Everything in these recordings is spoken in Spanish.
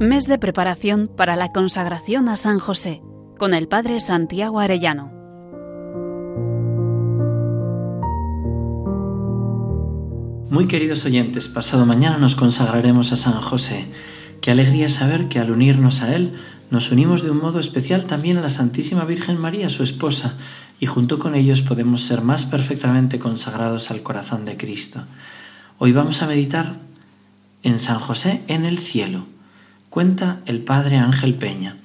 Mes de preparación para la consagración a San José con el Padre Santiago Arellano. Muy queridos oyentes, pasado mañana nos consagraremos a San José. Qué alegría saber que al unirnos a Él nos unimos de un modo especial también a la Santísima Virgen María, su esposa, y junto con ellos podemos ser más perfectamente consagrados al corazón de Cristo. Hoy vamos a meditar en San José en el cielo. Cuenta el Padre Ángel Peña.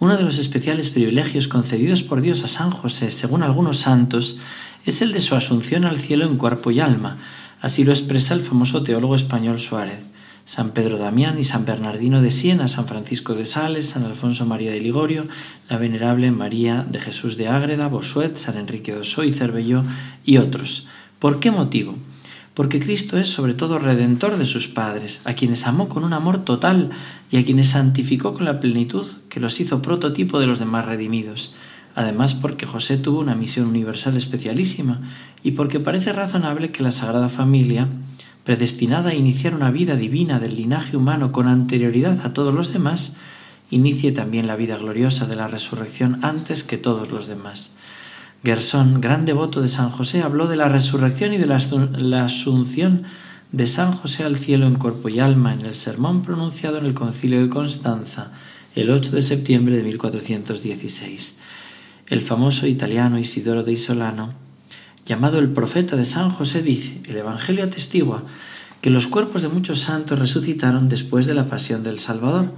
Uno de los especiales privilegios concedidos por Dios a San José, según algunos santos, es el de su asunción al cielo en cuerpo y alma. Así lo expresa el famoso teólogo español Suárez. San Pedro Damián y San Bernardino de Siena, San Francisco de Sales, San Alfonso María de Ligorio, la venerable María de Jesús de Ágreda, Bosuet, San Enrique de Oso y Cervelló y otros. ¿Por qué motivo? Porque Cristo es sobre todo redentor de sus padres, a quienes amó con un amor total y a quienes santificó con la plenitud que los hizo prototipo de los demás redimidos. Además porque José tuvo una misión universal especialísima y porque parece razonable que la Sagrada Familia predestinada a iniciar una vida divina del linaje humano con anterioridad a todos los demás, inicie también la vida gloriosa de la resurrección antes que todos los demás. Gersón, gran devoto de San José, habló de la resurrección y de la asunción de San José al cielo en cuerpo y alma en el sermón pronunciado en el concilio de Constanza el 8 de septiembre de 1416. El famoso italiano Isidoro de Isolano llamado el profeta de San José, dice, el Evangelio atestigua que los cuerpos de muchos santos resucitaron después de la pasión del Salvador,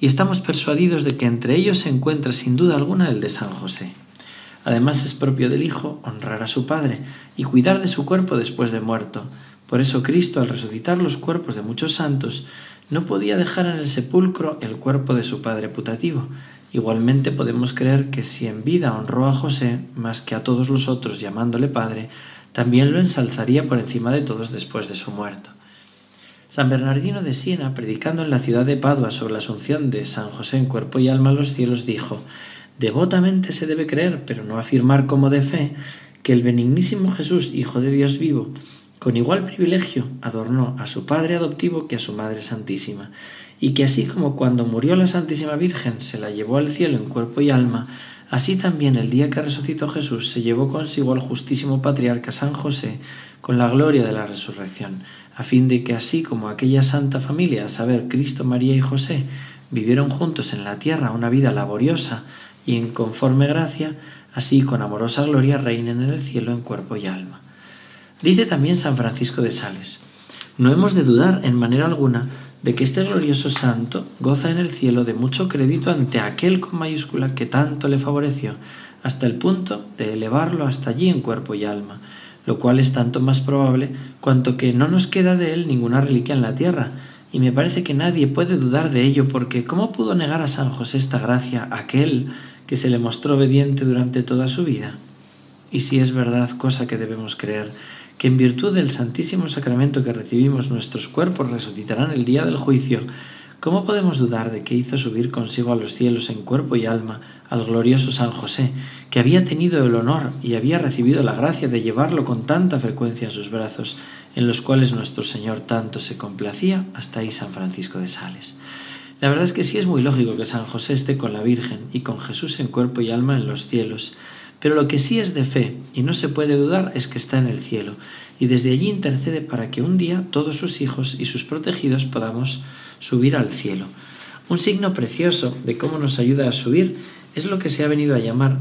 y estamos persuadidos de que entre ellos se encuentra sin duda alguna el de San José. Además es propio del Hijo honrar a su Padre y cuidar de su cuerpo después de muerto. Por eso Cristo, al resucitar los cuerpos de muchos santos, no podía dejar en el sepulcro el cuerpo de su Padre putativo, Igualmente podemos creer que si en vida honró a José más que a todos los otros llamándole Padre, también lo ensalzaría por encima de todos después de su muerto. San Bernardino de Siena, predicando en la ciudad de Padua sobre la asunción de San José en cuerpo y alma a los cielos, dijo, Devotamente se debe creer, pero no afirmar como de fe, que el benignísimo Jesús, Hijo de Dios vivo, con igual privilegio adornó a su Padre adoptivo que a su Madre Santísima, y que así como cuando murió la Santísima Virgen se la llevó al cielo en cuerpo y alma, así también el día que resucitó Jesús se llevó consigo al justísimo patriarca San José con la gloria de la resurrección, a fin de que así como aquella santa familia, a saber, Cristo, María y José, vivieron juntos en la tierra una vida laboriosa y en conforme gracia, así con amorosa gloria reinen en el cielo en cuerpo y alma. Dice también San Francisco de Sales, no hemos de dudar en manera alguna de que este glorioso santo goza en el cielo de mucho crédito ante aquel con mayúscula que tanto le favoreció, hasta el punto de elevarlo hasta allí en cuerpo y alma, lo cual es tanto más probable cuanto que no nos queda de él ninguna reliquia en la tierra, y me parece que nadie puede dudar de ello, porque ¿cómo pudo negar a San José esta gracia aquel que se le mostró obediente durante toda su vida? Y si es verdad, cosa que debemos creer, que en virtud del Santísimo Sacramento que recibimos nuestros cuerpos resucitarán el día del juicio, ¿cómo podemos dudar de que hizo subir consigo a los cielos en cuerpo y alma al glorioso San José, que había tenido el honor y había recibido la gracia de llevarlo con tanta frecuencia en sus brazos, en los cuales nuestro Señor tanto se complacía, hasta ahí San Francisco de Sales? La verdad es que sí es muy lógico que San José esté con la Virgen y con Jesús en cuerpo y alma en los cielos, pero lo que sí es de fe y no se puede dudar es que está en el cielo y desde allí intercede para que un día todos sus hijos y sus protegidos podamos subir al cielo. Un signo precioso de cómo nos ayuda a subir es lo que se ha venido a llamar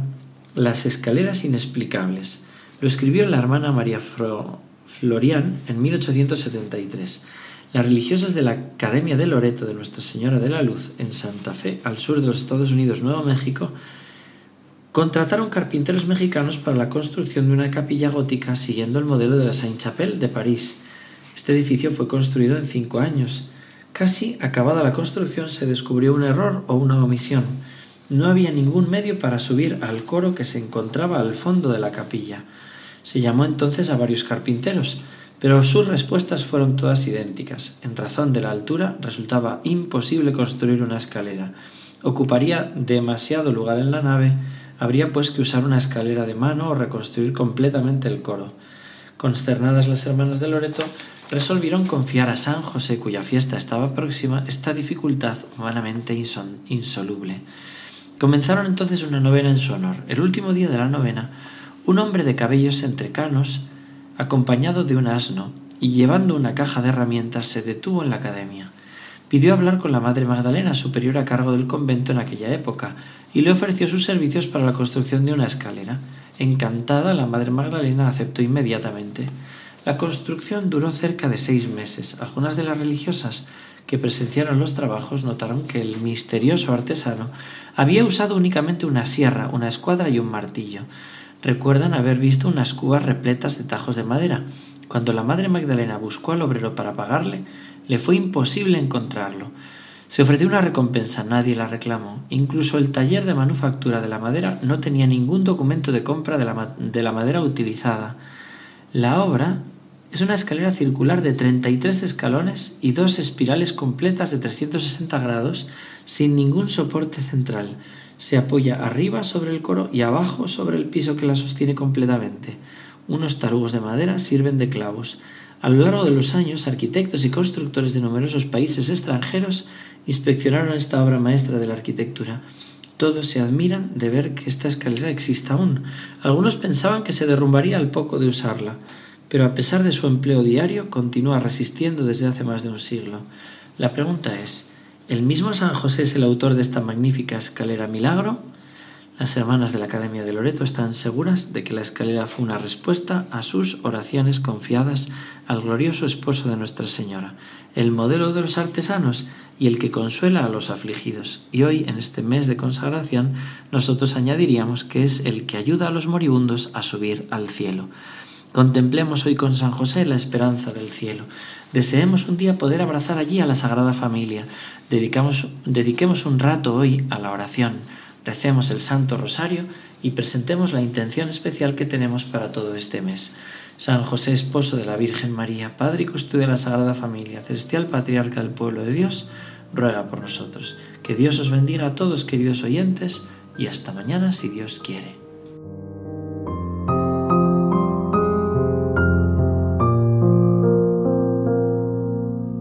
las escaleras inexplicables. Lo escribió la hermana María Florian en 1873. Las religiosas de la Academia de Loreto de Nuestra Señora de la Luz en Santa Fe, al sur de los Estados Unidos, Nuevo México, Contrataron carpinteros mexicanos para la construcción de una capilla gótica siguiendo el modelo de la Saint-Chapelle de París. Este edificio fue construido en cinco años. Casi acabada la construcción se descubrió un error o una omisión. No había ningún medio para subir al coro que se encontraba al fondo de la capilla. Se llamó entonces a varios carpinteros, pero sus respuestas fueron todas idénticas. En razón de la altura resultaba imposible construir una escalera. Ocuparía demasiado lugar en la nave Habría pues que usar una escalera de mano o reconstruir completamente el coro. Consternadas las hermanas de Loreto, resolvieron confiar a San José, cuya fiesta estaba próxima, esta dificultad humanamente insoluble. Comenzaron entonces una novena en su honor. El último día de la novena, un hombre de cabellos entrecanos, acompañado de un asno y llevando una caja de herramientas, se detuvo en la academia. Pidió hablar con la Madre Magdalena, superior a cargo del convento en aquella época, y le ofreció sus servicios para la construcción de una escalera. Encantada, la Madre Magdalena aceptó inmediatamente. La construcción duró cerca de seis meses. Algunas de las religiosas que presenciaron los trabajos notaron que el misterioso artesano había usado únicamente una sierra, una escuadra y un martillo. Recuerdan haber visto unas cubas repletas de tajos de madera. Cuando la madre Magdalena buscó al obrero para pagarle, le fue imposible encontrarlo. Se ofreció una recompensa, nadie la reclamó. Incluso el taller de manufactura de la madera no tenía ningún documento de compra de la, de la madera utilizada. La obra es una escalera circular de 33 escalones y dos espirales completas de 360 grados sin ningún soporte central. Se apoya arriba sobre el coro y abajo sobre el piso que la sostiene completamente. Unos tarugos de madera sirven de clavos. A lo largo de los años, arquitectos y constructores de numerosos países extranjeros inspeccionaron esta obra maestra de la arquitectura. Todos se admiran de ver que esta escalera exista aún. Algunos pensaban que se derrumbaría al poco de usarla pero a pesar de su empleo diario continúa resistiendo desde hace más de un siglo. La pregunta es, ¿el mismo San José es el autor de esta magnífica escalera milagro? Las hermanas de la Academia de Loreto están seguras de que la escalera fue una respuesta a sus oraciones confiadas al glorioso esposo de Nuestra Señora, el modelo de los artesanos y el que consuela a los afligidos. Y hoy, en este mes de consagración, nosotros añadiríamos que es el que ayuda a los moribundos a subir al cielo. Contemplemos hoy con San José la esperanza del cielo. Deseemos un día poder abrazar allí a la Sagrada Familia. dediquemos un rato hoy a la oración. Recemos el Santo Rosario y presentemos la intención especial que tenemos para todo este mes. San José, esposo de la Virgen María, Padre y custodio de la Sagrada Familia, celestial patriarca del pueblo de Dios, ruega por nosotros. Que Dios os bendiga a todos, queridos oyentes, y hasta mañana si Dios quiere.